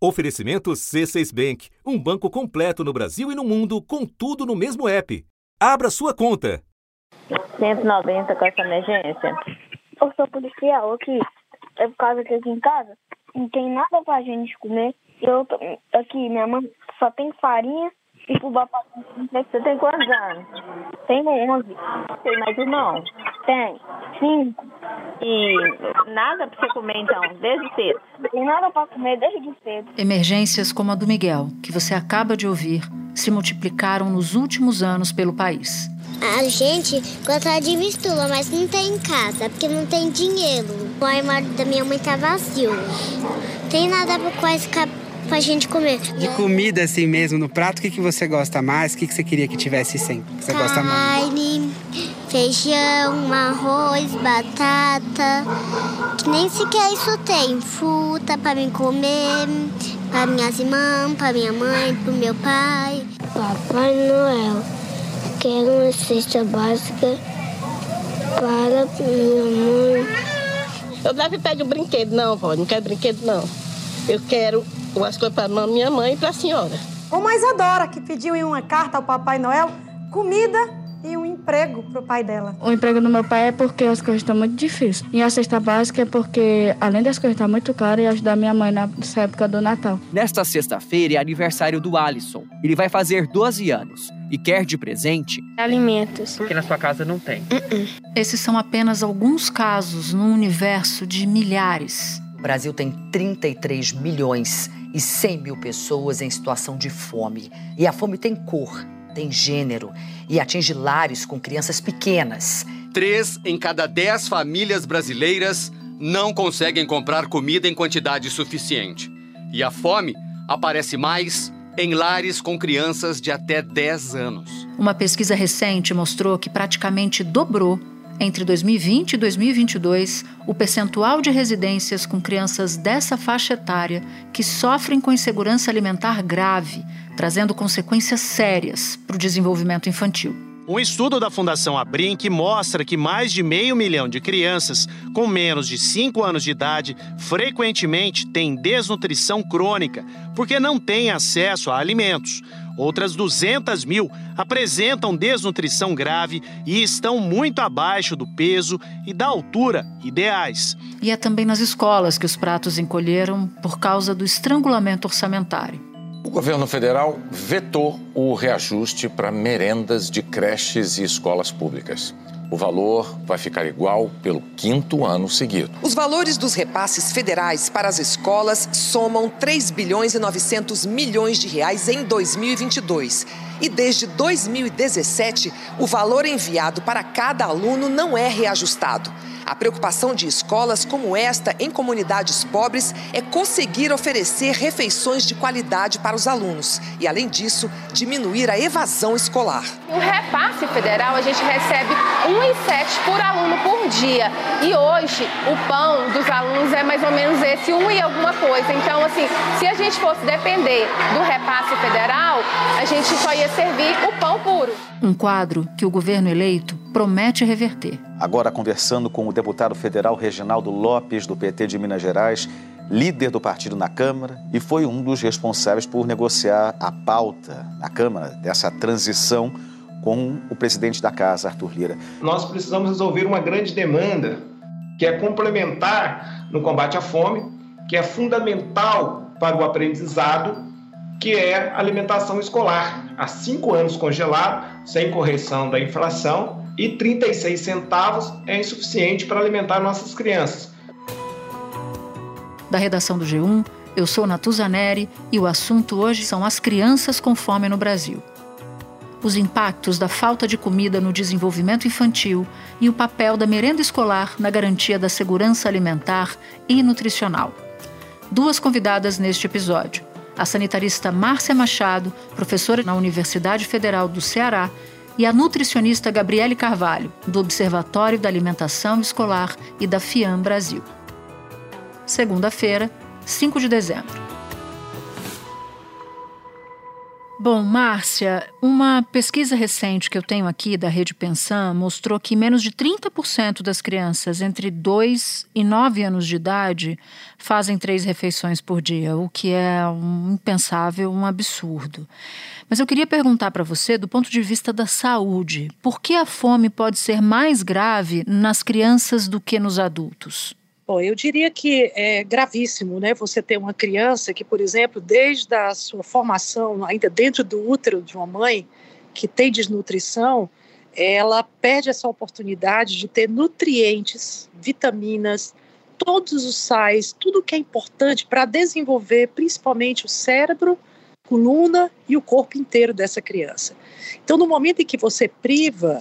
Oferecimento C6 Bank, um banco completo no Brasil e no mundo, com tudo no mesmo app. Abra sua conta. 190 com essa emergência. Eu sou policial aqui. É por causa que aqui em casa não tem nada pra gente comer. Eu aqui, minha mãe só tem farinha e fubá pra Você tem quantos anos? Tem 11. Tem mais irmão? Tem. 5. E nada pra você comer então, desde cedo. Tem nada pra comer desde cedo. Emergências como a do Miguel, que você acaba de ouvir, se multiplicaram nos últimos anos pelo país. A gente gosta de mistura, mas não tem em casa, porque não tem dinheiro. O armário da minha mãe tá vazio. Tem nada pra quase ca- pra gente comer. De comida assim mesmo no prato, o que, que você gosta mais? O que, que você queria que tivesse sempre? Que você gosta mais? Carne, feijão, arroz, batata. Que nem sequer isso tem. Fruta pra mim comer, pra minhas irmãs, pra minha mãe, pro meu pai. Papai Noel, quero uma cesta básica para minha mãe. Eu deve pedir um brinquedo, não, vó. Não quero brinquedo, não. Eu quero umas coisas para minha mãe e para a senhora. O mais adora, que pediu em uma carta ao Papai Noel comida e um emprego pro pai dela. O emprego do meu pai é porque as coisas estão muito difíceis. E a cesta básica é porque, além das coisas estar muito caras, ia ajudar minha mãe nessa época do Natal. Nesta sexta-feira é aniversário do Alisson. Ele vai fazer 12 anos e quer de presente Alimentos. porque na sua casa não tem. Esses são apenas alguns casos num universo de milhares. O Brasil tem 33 milhões e 100 mil pessoas em situação de fome. E a fome tem cor, tem gênero e atinge lares com crianças pequenas. Três em cada dez famílias brasileiras não conseguem comprar comida em quantidade suficiente. E a fome aparece mais em lares com crianças de até 10 anos. Uma pesquisa recente mostrou que praticamente dobrou entre 2020 e 2022 o percentual de residências com crianças dessa faixa etária que sofrem com insegurança alimentar grave, trazendo consequências sérias para o desenvolvimento infantil. Um estudo da Fundação Abrinq mostra que mais de meio milhão de crianças com menos de 5 anos de idade frequentemente têm desnutrição crônica porque não têm acesso a alimentos. Outras 200 mil apresentam desnutrição grave e estão muito abaixo do peso e da altura ideais. E é também nas escolas que os pratos encolheram por causa do estrangulamento orçamentário. O governo federal vetou o reajuste para merendas de creches e escolas públicas. O valor vai ficar igual pelo quinto ano seguido. Os valores dos repasses federais para as escolas somam 3 bilhões e 900 milhões de reais em 2022. E desde 2017, o valor enviado para cada aluno não é reajustado. A preocupação de escolas como esta em comunidades pobres é conseguir oferecer refeições de qualidade para os alunos e, além disso, diminuir a evasão escolar. No repasse federal, a gente recebe 1,7 por aluno por dia. E hoje, o pão dos alunos é mais ou menos esse, um e alguma coisa. Então, assim, se a gente fosse depender do repasse federal, a gente só ia servir o pão puro. Um quadro que o governo eleito promete reverter. Agora, conversando com o deputado federal Reginaldo Lopes, do PT de Minas Gerais, líder do partido na Câmara e foi um dos responsáveis por negociar a pauta na Câmara dessa transição com o presidente da casa, Arthur Lira. Nós precisamos resolver uma grande demanda que é complementar no combate à fome, que é fundamental para o aprendizado, que é a alimentação escolar. Há cinco anos congelado, sem correção da inflação, e 36 centavos é insuficiente para alimentar nossas crianças. Da redação do G1, eu sou Natuza Neri e o assunto hoje são as crianças com fome no Brasil. Os impactos da falta de comida no desenvolvimento infantil e o papel da merenda escolar na garantia da segurança alimentar e nutricional. Duas convidadas neste episódio: a sanitarista Márcia Machado, professora na Universidade Federal do Ceará, e a nutricionista Gabriele Carvalho, do Observatório da Alimentação Escolar e da FIAM Brasil. Segunda-feira, 5 de dezembro. Bom, Márcia, uma pesquisa recente que eu tenho aqui da Rede Pensam mostrou que menos de 30% das crianças entre 2 e 9 anos de idade fazem três refeições por dia, o que é um impensável, um absurdo. Mas eu queria perguntar para você, do ponto de vista da saúde, por que a fome pode ser mais grave nas crianças do que nos adultos? Bom, eu diria que é gravíssimo, né? Você ter uma criança que, por exemplo, desde a sua formação, ainda dentro do útero de uma mãe que tem desnutrição, ela perde essa oportunidade de ter nutrientes, vitaminas, todos os sais, tudo que é importante para desenvolver principalmente o cérebro, coluna e o corpo inteiro dessa criança. Então, no momento em que você priva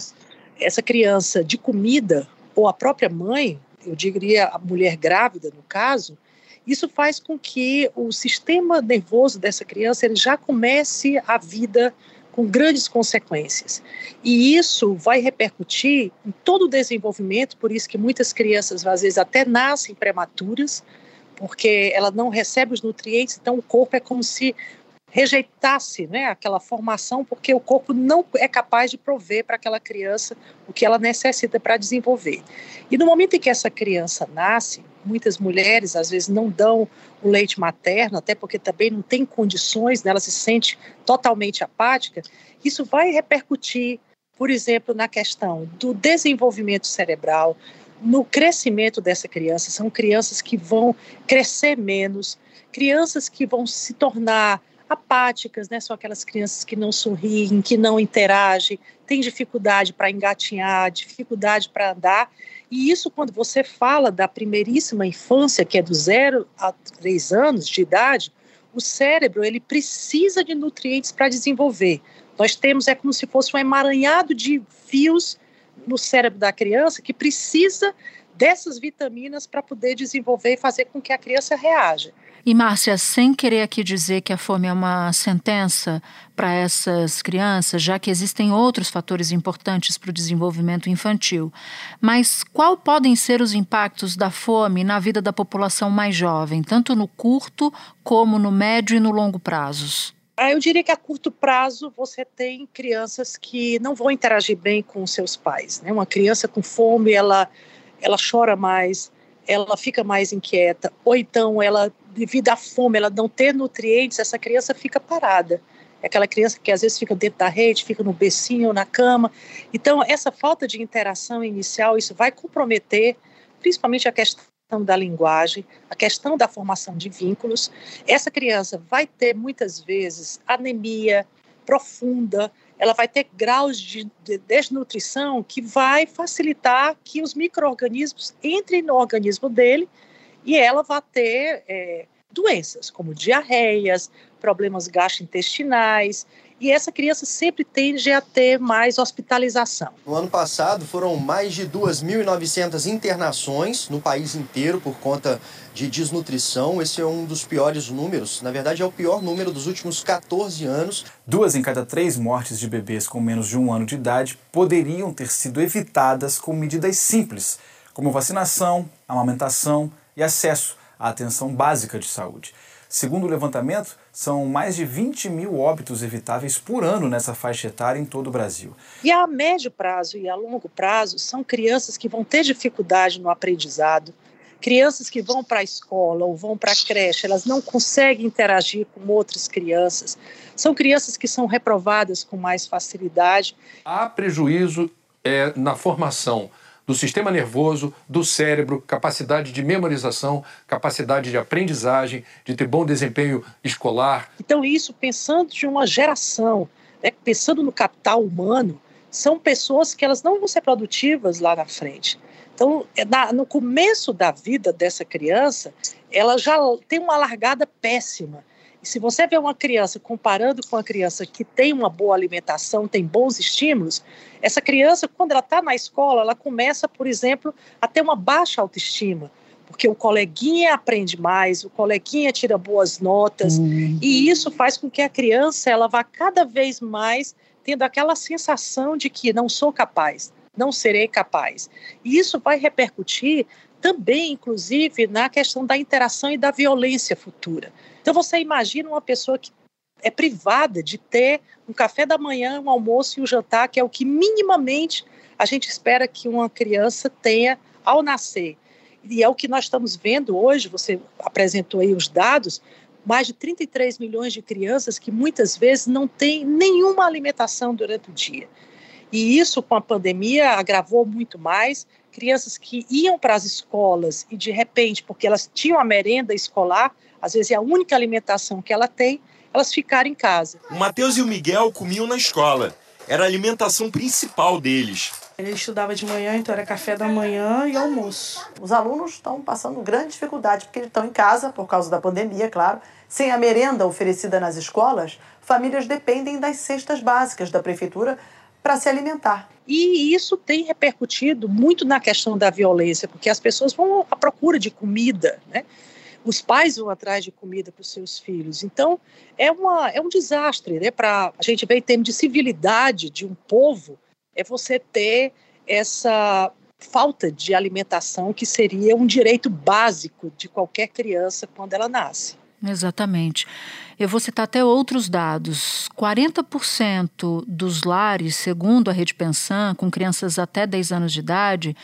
essa criança de comida, ou a própria mãe, eu diria a mulher grávida no caso, isso faz com que o sistema nervoso dessa criança ele já comece a vida com grandes consequências. E isso vai repercutir em todo o desenvolvimento, por isso que muitas crianças às vezes até nascem prematuras, porque ela não recebe os nutrientes, então o corpo é como se rejeitasse né, aquela formação, porque o corpo não é capaz de prover para aquela criança o que ela necessita para desenvolver. E no momento em que essa criança nasce, muitas mulheres às vezes não dão o leite materno, até porque também não tem condições, né, ela se sente totalmente apática, isso vai repercutir, por exemplo, na questão do desenvolvimento cerebral, no crescimento dessa criança. São crianças que vão crescer menos, crianças que vão se tornar apáticas, né? São aquelas crianças que não sorriem, que não interagem, têm dificuldade para engatinhar, dificuldade para andar. E isso, quando você fala da primeiríssima infância, que é do zero a três anos de idade, o cérebro ele precisa de nutrientes para desenvolver. Nós temos é como se fosse um emaranhado de fios no cérebro da criança que precisa dessas vitaminas para poder desenvolver e fazer com que a criança reaja. E Márcia, sem querer aqui dizer que a fome é uma sentença para essas crianças, já que existem outros fatores importantes para o desenvolvimento infantil, mas qual podem ser os impactos da fome na vida da população mais jovem, tanto no curto como no médio e no longo prazos? Ah, eu diria que a curto prazo você tem crianças que não vão interagir bem com seus pais. Né? Uma criança com fome, ela, ela chora mais, ela fica mais inquieta, ou então ela devido à fome, ela não ter nutrientes, essa criança fica parada. É aquela criança que às vezes fica dentro da rede, fica no becinho na cama. Então, essa falta de interação inicial, isso vai comprometer principalmente a questão da linguagem, a questão da formação de vínculos. Essa criança vai ter muitas vezes anemia profunda, ela vai ter graus de, desnutrição que vai facilitar que os micro-organismos entrem no organismo dele e ela vai ter é, doenças como diarreias, problemas gastrointestinais, e essa criança sempre tende a ter mais hospitalização. No ano passado foram mais de 2.900 internações no país inteiro por conta de desnutrição. Esse é um dos piores números, na verdade é o pior número dos últimos 14 anos. Duas em cada três mortes de bebês com menos de um ano de idade poderiam ter sido evitadas com medidas simples, como vacinação, amamentação e acesso à atenção básica de saúde. Segundo o levantamento, são mais de 20 mil óbitos evitáveis por ano nessa faixa etária em todo o Brasil. E a médio prazo e a longo prazo são crianças que vão ter dificuldade no aprendizado, crianças que vão para a escola ou vão para a creche, elas não conseguem interagir com outras crianças, são crianças que são reprovadas com mais facilidade. Há prejuízo é, na formação do sistema nervoso, do cérebro, capacidade de memorização, capacidade de aprendizagem, de ter bom desempenho escolar. Então, isso pensando de uma geração, né, pensando no capital humano, são pessoas que elas não vão ser produtivas lá na frente. Então, é na, no começo da vida dessa criança, ela já tem uma largada péssima. E se você vê uma criança comparando com a criança que tem uma boa alimentação, tem bons estímulos, essa criança, quando ela está na escola, ela começa, por exemplo, a ter uma baixa autoestima porque o coleguinha aprende mais, o coleguinha tira boas notas, uhum. e isso faz com que a criança ela vá cada vez mais tendo aquela sensação de que não sou capaz, não serei capaz. E isso vai repercutir também, inclusive, na questão da interação e da violência futura. Então você imagina uma pessoa que é privada de ter um café da manhã, um almoço e um jantar, que é o que minimamente a gente espera que uma criança tenha ao nascer. E é o que nós estamos vendo hoje, você apresentou aí os dados, mais de 33 milhões de crianças que muitas vezes não têm nenhuma alimentação durante o dia. E isso, com a pandemia, agravou muito mais. Crianças que iam para as escolas e, de repente, porque elas tinham a merenda escolar, às vezes é a única alimentação que ela tem, elas ficaram em casa. O Matheus e o Miguel comiam na escola. Era a alimentação principal deles. Ele estudava de manhã, então era café da manhã e almoço. Os alunos estão passando grande dificuldade porque eles estão em casa por causa da pandemia, claro. Sem a merenda oferecida nas escolas, famílias dependem das cestas básicas da prefeitura para se alimentar. E isso tem repercutido muito na questão da violência, porque as pessoas vão à procura de comida, né? Os pais vão atrás de comida para os seus filhos. Então, é, uma, é um desastre, né? Para a gente ver em termos de civilidade de um povo, é você ter essa falta de alimentação que seria um direito básico de qualquer criança quando ela nasce. Exatamente. Eu vou citar até outros dados. 40% dos lares, segundo a Rede Pensan, com crianças até 10 anos de idade,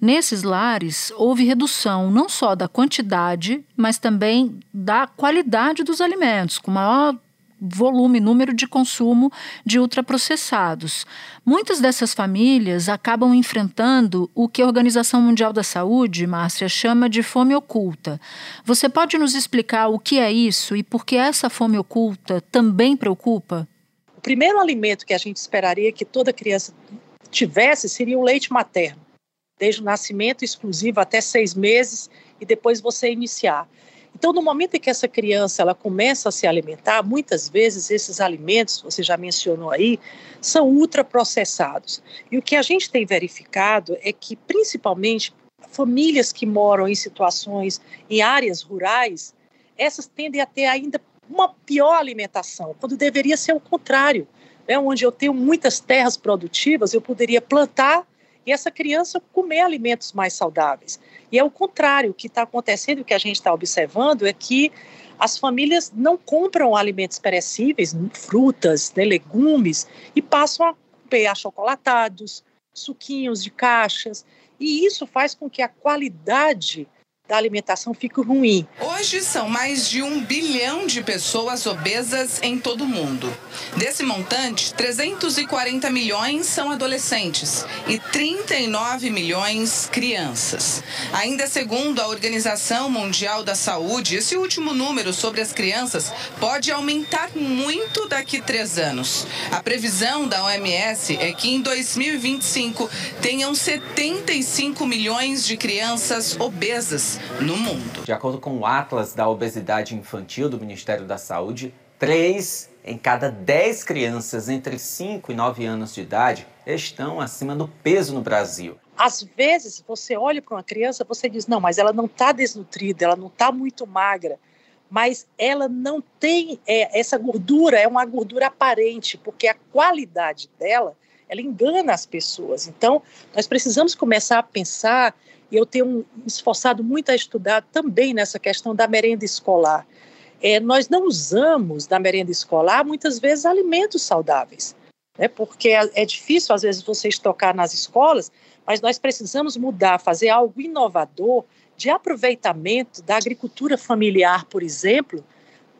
nesses lares houve redução não só da quantidade, mas também da qualidade dos alimentos, com maior volume, número de consumo de ultraprocessados. Muitas dessas famílias acabam enfrentando o que a Organização Mundial da Saúde, Márcia, chama de fome oculta. Você pode nos explicar o que é isso e por que essa fome oculta também preocupa? O primeiro alimento que a gente esperaria que toda criança tivesse seria o leite materno, desde o nascimento exclusivo até seis meses e depois você iniciar. Então, no momento em que essa criança ela começa a se alimentar, muitas vezes esses alimentos, você já mencionou aí, são ultraprocessados. E o que a gente tem verificado é que, principalmente, famílias que moram em situações em áreas rurais, essas tendem a ter ainda uma pior alimentação, quando deveria ser o contrário. Né? Onde eu tenho muitas terras produtivas, eu poderia plantar e essa criança comer alimentos mais saudáveis. E é o contrário, o que está acontecendo, o que a gente está observando é que as famílias não compram alimentos perecíveis, frutas, né, legumes, e passam a comer achocolatados, suquinhos de caixas, e isso faz com que a qualidade da alimentação fica ruim. Hoje são mais de um bilhão de pessoas obesas em todo o mundo. Desse montante, 340 milhões são adolescentes e 39 milhões crianças. Ainda segundo a Organização Mundial da Saúde, esse último número sobre as crianças pode aumentar muito daqui a três anos. A previsão da OMS é que em 2025 tenham 75 milhões de crianças obesas no mundo. De acordo com o Atlas da Obesidade Infantil do Ministério da Saúde, 3 em cada 10 crianças entre 5 e 9 anos de idade estão acima do peso no Brasil. Às vezes, você olha para uma criança, você diz: não, mas ela não está desnutrida, ela não está muito magra, mas ela não tem é, essa gordura, é uma gordura aparente, porque a qualidade dela, ela engana as pessoas. Então, nós precisamos começar a pensar e eu tenho esforçado muito a estudar também nessa questão da merenda escolar. É, nós não usamos na merenda escolar muitas vezes alimentos saudáveis, né? porque é, é difícil às vezes você estocar nas escolas, mas nós precisamos mudar, fazer algo inovador de aproveitamento da agricultura familiar, por exemplo,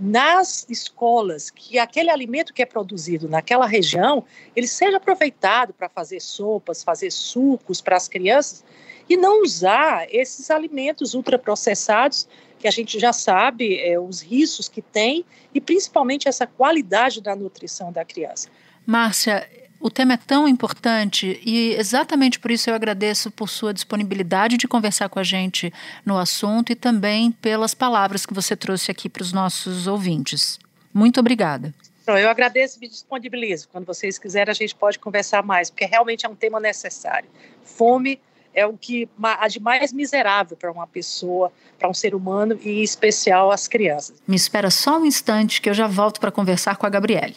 nas escolas, que aquele alimento que é produzido naquela região, ele seja aproveitado para fazer sopas, fazer sucos para as crianças, e não usar esses alimentos ultraprocessados que a gente já sabe é, os riscos que tem e principalmente essa qualidade da nutrição da criança. Márcia, o tema é tão importante e exatamente por isso eu agradeço por sua disponibilidade de conversar com a gente no assunto e também pelas palavras que você trouxe aqui para os nossos ouvintes. Muito obrigada. Eu agradeço e me disponibilizo. Quando vocês quiserem, a gente pode conversar mais, porque realmente é um tema necessário. Fome é o que há de mais miserável para uma pessoa, para um ser humano e em especial as crianças. Me espera só um instante que eu já volto para conversar com a Gabriele.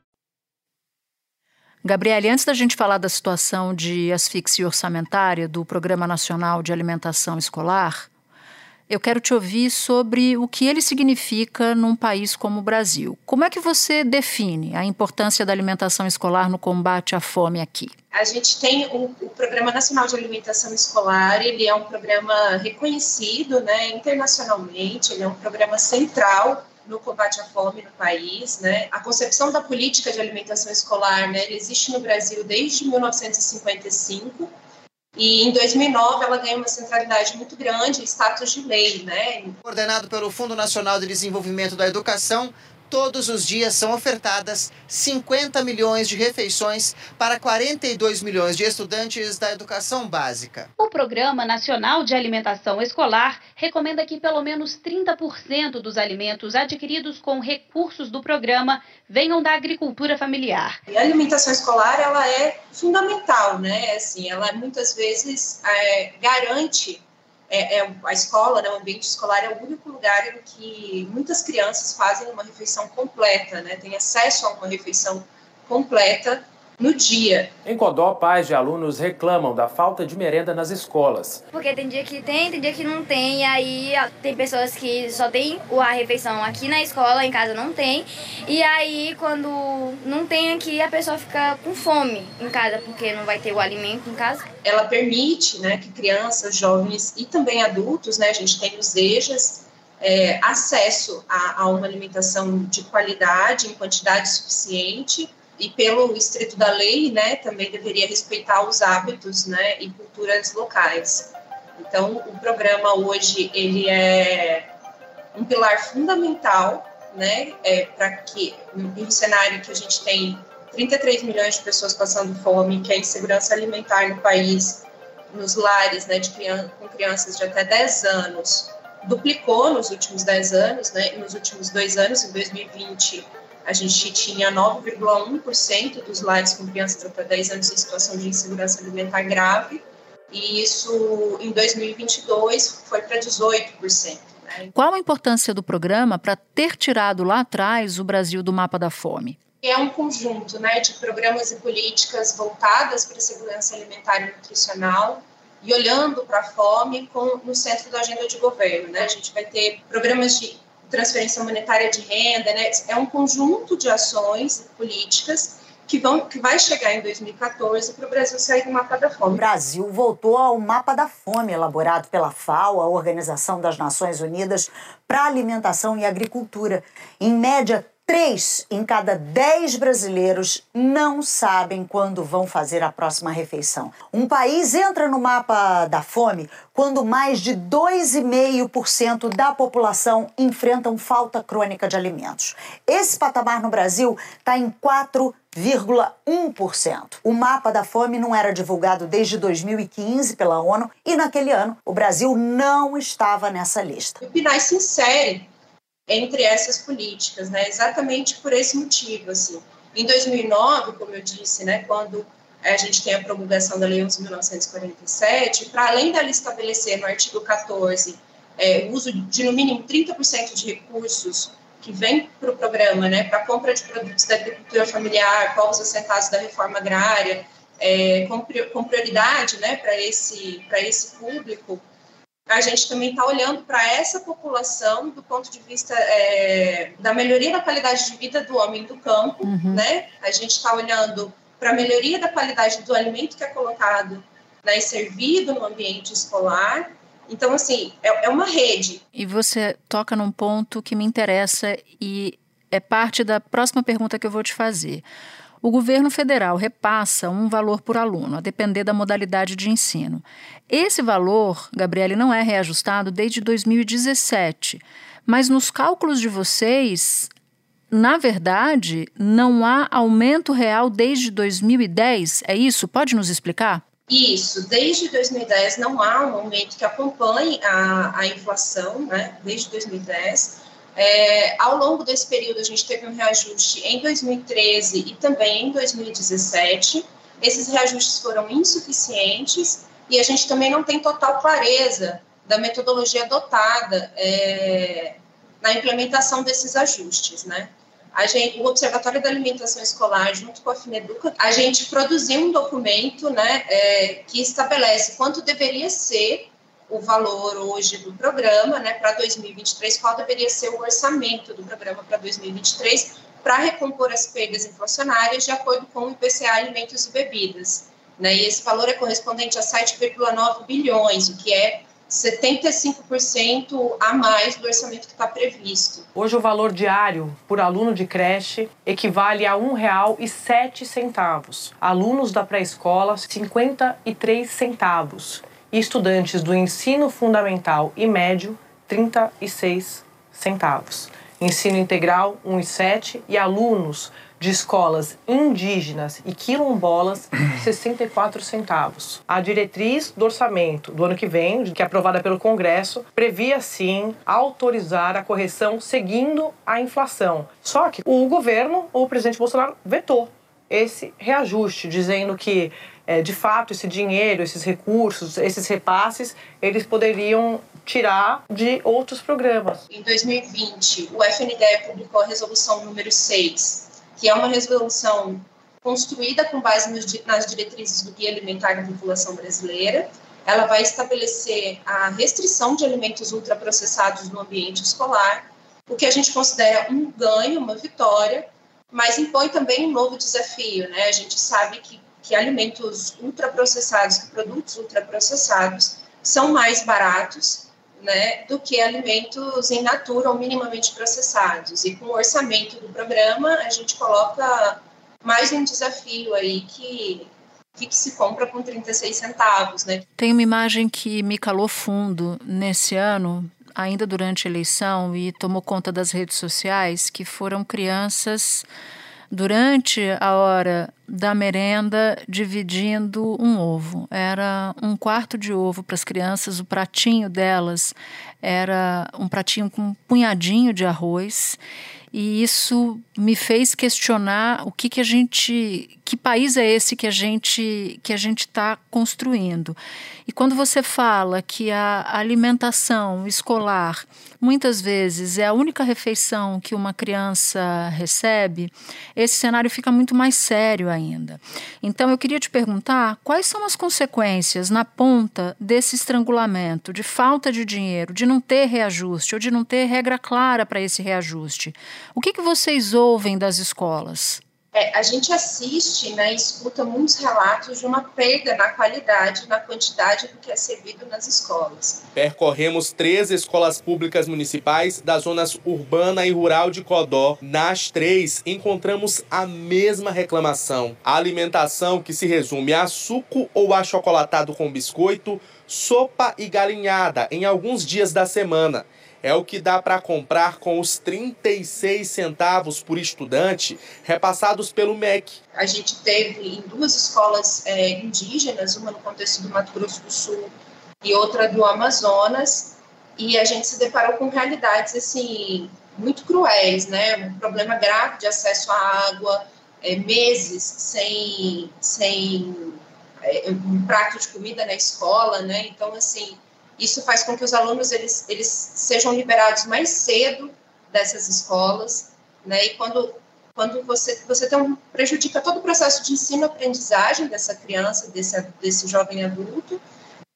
Gabriele, antes da gente falar da situação de asfixia orçamentária do Programa Nacional de Alimentação Escolar, eu quero te ouvir sobre o que ele significa num país como o Brasil. Como é que você define a importância da alimentação escolar no combate à fome aqui? A gente tem o, o Programa Nacional de Alimentação Escolar, ele é um programa reconhecido né, internacionalmente, ele é um programa central no combate à fome no país, né? A concepção da política de alimentação escolar, né, existe no Brasil desde 1955 e em 2009 ela ganha uma centralidade muito grande, status de lei, né? Coordenado pelo Fundo Nacional de Desenvolvimento da Educação, todos os dias são ofertadas 50 milhões de refeições para 42 milhões de estudantes da educação básica. O Programa Nacional de Alimentação Escolar recomenda que pelo menos 30% dos alimentos adquiridos com recursos do programa venham da agricultura familiar. E a alimentação escolar ela é fundamental, né? Assim, ela muitas vezes é, garante é, é, a escola, né, o ambiente escolar é o único lugar em que muitas crianças fazem uma refeição completa, né, têm acesso a uma refeição completa no dia. Em Codó, pais de alunos reclamam da falta de merenda nas escolas. Porque tem dia que tem, tem dia que não tem, e aí tem pessoas que só tem a refeição aqui na escola, em casa não tem. E aí quando não tem aqui, a pessoa fica com fome em casa, porque não vai ter o alimento em casa. Ela permite né, que crianças, jovens e também adultos, né, a gente tem os EJAs, é, acesso a, a uma alimentação de qualidade, em quantidade suficiente, e pelo estrito da lei, né, também deveria respeitar os hábitos, né, e culturas locais. Então, o programa hoje ele é um pilar fundamental, né, é, para que no cenário que a gente tem 33 milhões de pessoas passando fome, que é a insegurança alimentar no país, nos lares, né, de criança, com crianças de até 10 anos, duplicou nos últimos 10 anos, né, nos últimos dois anos, em 2020 a gente tinha 9,1% dos lares com crianças até 10 anos em situação de insegurança alimentar grave, e isso em 2022 foi para 18%. Né? Qual a importância do programa para ter tirado lá atrás o Brasil do mapa da fome? É um conjunto né, de programas e políticas voltadas para a segurança alimentar e nutricional, e olhando para a fome com, no centro da agenda de governo. Né? A gente vai ter programas de transferência monetária de renda, né? É um conjunto de ações políticas que, vão, que vai chegar em 2014 para o Brasil sair do mapa da fome. O Brasil voltou ao mapa da fome elaborado pela FAO, a Organização das Nações Unidas para Alimentação e Agricultura. Em média, Três em cada dez brasileiros não sabem quando vão fazer a próxima refeição. Um país entra no mapa da fome quando mais de 2,5% da população enfrentam falta crônica de alimentos. Esse patamar no Brasil está em 4,1%. O mapa da fome não era divulgado desde 2015 pela ONU e naquele ano o Brasil não estava nessa lista. O PNAE se insere entre essas políticas, né? Exatamente por esse motivo, assim. Em 2009, como eu disse, né, quando a gente tem a promulgação da Lei 11.947, para além dela estabelecer no artigo 14 é, o uso de no mínimo 30% de recursos que vem para o programa, né, para compra de produtos da agricultura familiar, povos assentados da reforma agrária, é, com, com prioridade, né, para esse esse público, a gente também está olhando para essa população do ponto de vista é, da melhoria da qualidade de vida do homem do campo, uhum. né? A gente está olhando para a melhoria da qualidade do alimento que é colocado né, e servido no ambiente escolar. Então, assim, é, é uma rede. E você toca num ponto que me interessa e é parte da próxima pergunta que eu vou te fazer. O governo federal repassa um valor por aluno, a depender da modalidade de ensino. Esse valor, Gabriele, não é reajustado desde 2017. Mas nos cálculos de vocês, na verdade, não há aumento real desde 2010. É isso? Pode nos explicar? Isso, desde 2010 não há um aumento que acompanhe a, a inflação, né, desde 2010. É, ao longo desse período, a gente teve um reajuste em 2013 e também em 2017. Esses reajustes foram insuficientes e a gente também não tem total clareza da metodologia adotada é, na implementação desses ajustes, né? Gente, o Observatório da Alimentação Escolar, junto com a Fineduca, a gente produziu um documento né, é, que estabelece quanto deveria ser o valor hoje do programa né, para 2023, qual deveria ser o orçamento do programa para 2023, para recompor as perdas inflacionárias de acordo com o IPCA Alimentos e Bebidas. Né, e esse valor é correspondente a 7,9 bilhões, o que é 75% a mais do orçamento que está previsto. Hoje o valor diário por aluno de creche equivale a R$ 1,07. Alunos da pré-escola, 53 centavos. E estudantes do ensino fundamental e médio, 36 centavos. Ensino integral, 1,7 e alunos de escolas indígenas e quilombolas, 64 centavos. A diretriz do orçamento do ano que vem, que é aprovada pelo Congresso, previa sim autorizar a correção seguindo a inflação. Só que o governo, o presidente Bolsonaro, vetou esse reajuste, dizendo que é, de fato esse dinheiro, esses recursos, esses repasses, eles poderiam tirar de outros programas. Em 2020, o FNDE publicou a resolução número 6, que é uma resolução construída com base nas diretrizes do Guia Alimentar da População Brasileira. Ela vai estabelecer a restrição de alimentos ultraprocessados no ambiente escolar, o que a gente considera um ganho, uma vitória, mas impõe também um novo desafio. Né? A gente sabe que, que alimentos ultraprocessados, que produtos ultraprocessados, são mais baratos né, do que alimentos em natura ou minimamente processados. E com o orçamento do programa, a gente coloca mais um desafio aí que que, se compra com 36 centavos, né? Tem uma imagem que me calou fundo nesse ano, ainda durante a eleição, e tomou conta das redes sociais, que foram crianças durante a hora da merenda dividindo um ovo. Era um quarto de ovo para as crianças, o pratinho delas era um pratinho com um punhadinho de arroz. E isso me fez questionar o que, que a gente, que país é esse que a gente que a gente está construindo. E quando você fala que a alimentação escolar muitas vezes é a única refeição que uma criança recebe, esse cenário fica muito mais sério ainda. Então eu queria te perguntar quais são as consequências na ponta desse estrangulamento, de falta de dinheiro, de não ter reajuste ou de não ter regra clara para esse reajuste. O que, que vocês ouvem das escolas? É, a gente assiste né, e escuta muitos relatos de uma perda na qualidade, na quantidade do que é servido nas escolas. Percorremos três escolas públicas municipais das zonas urbana e rural de Codó. Nas três, encontramos a mesma reclamação. A alimentação que se resume a suco ou achocolatado com biscoito, sopa e galinhada em alguns dias da semana é o que dá para comprar com os 36 centavos por estudante repassados pelo MEC. A gente teve em duas escolas é, indígenas, uma no contexto do Mato Grosso do Sul e outra do Amazonas, e a gente se deparou com realidades assim muito cruéis, né? Um problema grave de acesso à água, é, meses sem sem um prato de comida na escola, né? Então assim isso faz com que os alunos eles, eles sejam liberados mais cedo dessas escolas, né? E quando quando você você tem um, prejudica todo o processo de ensino-aprendizagem dessa criança, desse desse jovem adulto,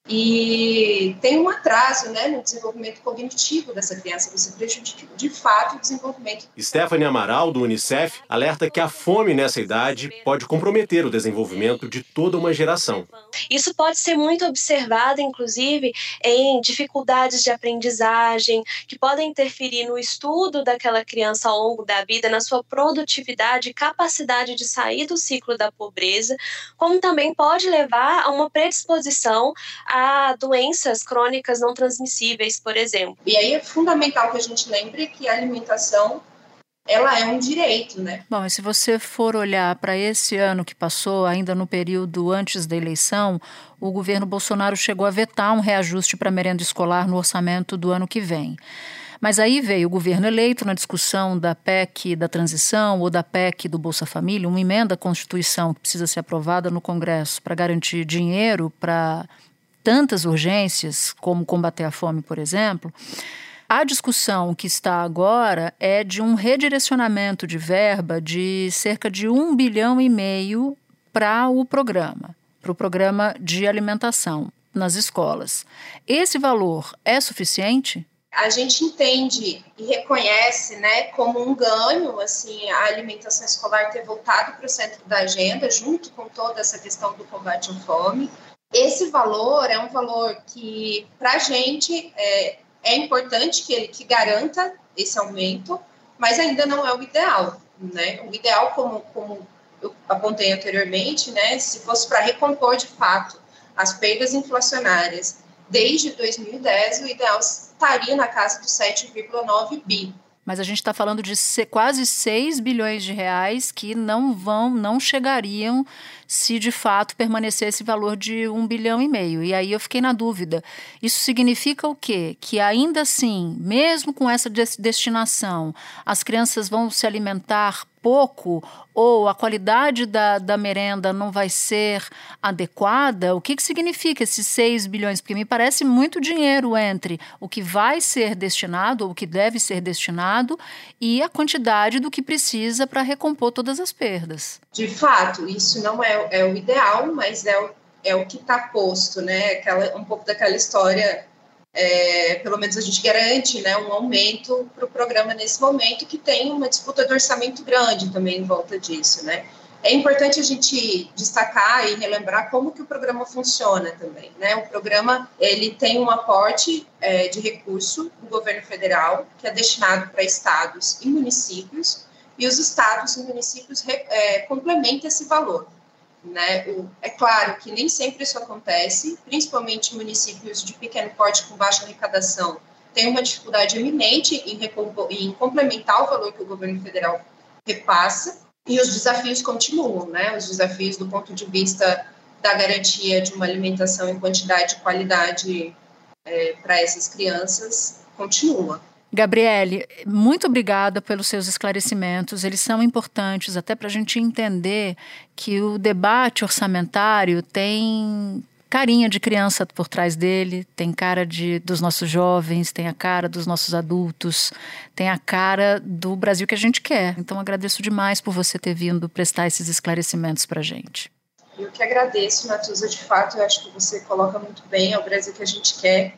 e tem um atraso né, no desenvolvimento cognitivo dessa criança, você prejudica de fato o desenvolvimento. Stephanie Amaral, do Unicef, alerta que a fome nessa idade pode comprometer o desenvolvimento de toda uma geração. Isso pode ser muito observado, inclusive, em dificuldades de aprendizagem, que podem interferir no estudo daquela criança ao longo da vida, na sua produtividade e capacidade de sair do ciclo da pobreza, como também pode levar a uma predisposição a doenças crônicas não transmissíveis, por exemplo. E aí é fundamental que a gente lembre que a alimentação ela é um direito, né? Bom, e se você for olhar para esse ano que passou, ainda no período antes da eleição, o governo Bolsonaro chegou a vetar um reajuste para a merenda escolar no orçamento do ano que vem. Mas aí veio o governo eleito na discussão da PEC da transição ou da PEC do Bolsa Família, uma emenda à Constituição que precisa ser aprovada no Congresso para garantir dinheiro para tantas urgências, como combater a fome, por exemplo. A discussão que está agora é de um redirecionamento de verba de cerca de um bilhão e meio para o programa, para o programa de alimentação nas escolas. Esse valor é suficiente? A gente entende e reconhece, né, como um ganho, assim, a alimentação escolar ter voltado para o centro da agenda, junto com toda essa questão do combate à fome. Esse valor é um valor que, para a gente, é, é importante que ele que garanta esse aumento, mas ainda não é o ideal, né? O ideal, como, como eu apontei anteriormente, né, se fosse para recompor de fato as perdas inflacionárias desde 2010, o ideal estaria na casa dos 7,9 bi. Mas a gente está falando de quase 6 bilhões de reais que não vão, não chegariam se de fato permanecer esse valor de um bilhão e meio. E aí eu fiquei na dúvida. Isso significa o quê? Que ainda assim, mesmo com essa destinação, as crianças vão se alimentar pouco ou a qualidade da, da merenda não vai ser adequada, o que, que significa esses 6 bilhões? Porque me parece muito dinheiro entre o que vai ser destinado ou o que deve ser destinado e a quantidade do que precisa para recompor todas as perdas. De fato, isso não é, é o ideal, mas é o, é o que está posto, né? Aquela, um pouco daquela história é, pelo menos a gente garante né, um aumento para o programa nesse momento, que tem uma disputa de orçamento grande também em volta disso. Né? É importante a gente destacar e relembrar como que o programa funciona também. Né? O programa ele tem um aporte é, de recurso do governo federal, que é destinado para estados e municípios, e os estados e municípios é, complementam esse valor. Né? É claro que nem sempre isso acontece, principalmente municípios de pequeno porte com baixa arrecadação têm uma dificuldade eminente em, em complementar o valor que o governo federal repassa, e os desafios continuam, né? Os desafios do ponto de vista da garantia de uma alimentação em quantidade e qualidade é, para essas crianças continuam. Gabriele, muito obrigada pelos seus esclarecimentos. Eles são importantes até para a gente entender que o debate orçamentário tem carinha de criança por trás dele, tem cara de, dos nossos jovens, tem a cara dos nossos adultos, tem a cara do Brasil que a gente quer. Então agradeço demais por você ter vindo prestar esses esclarecimentos para a gente. Eu que agradeço, Natuza, de fato, eu acho que você coloca muito bem, é o Brasil que a gente quer.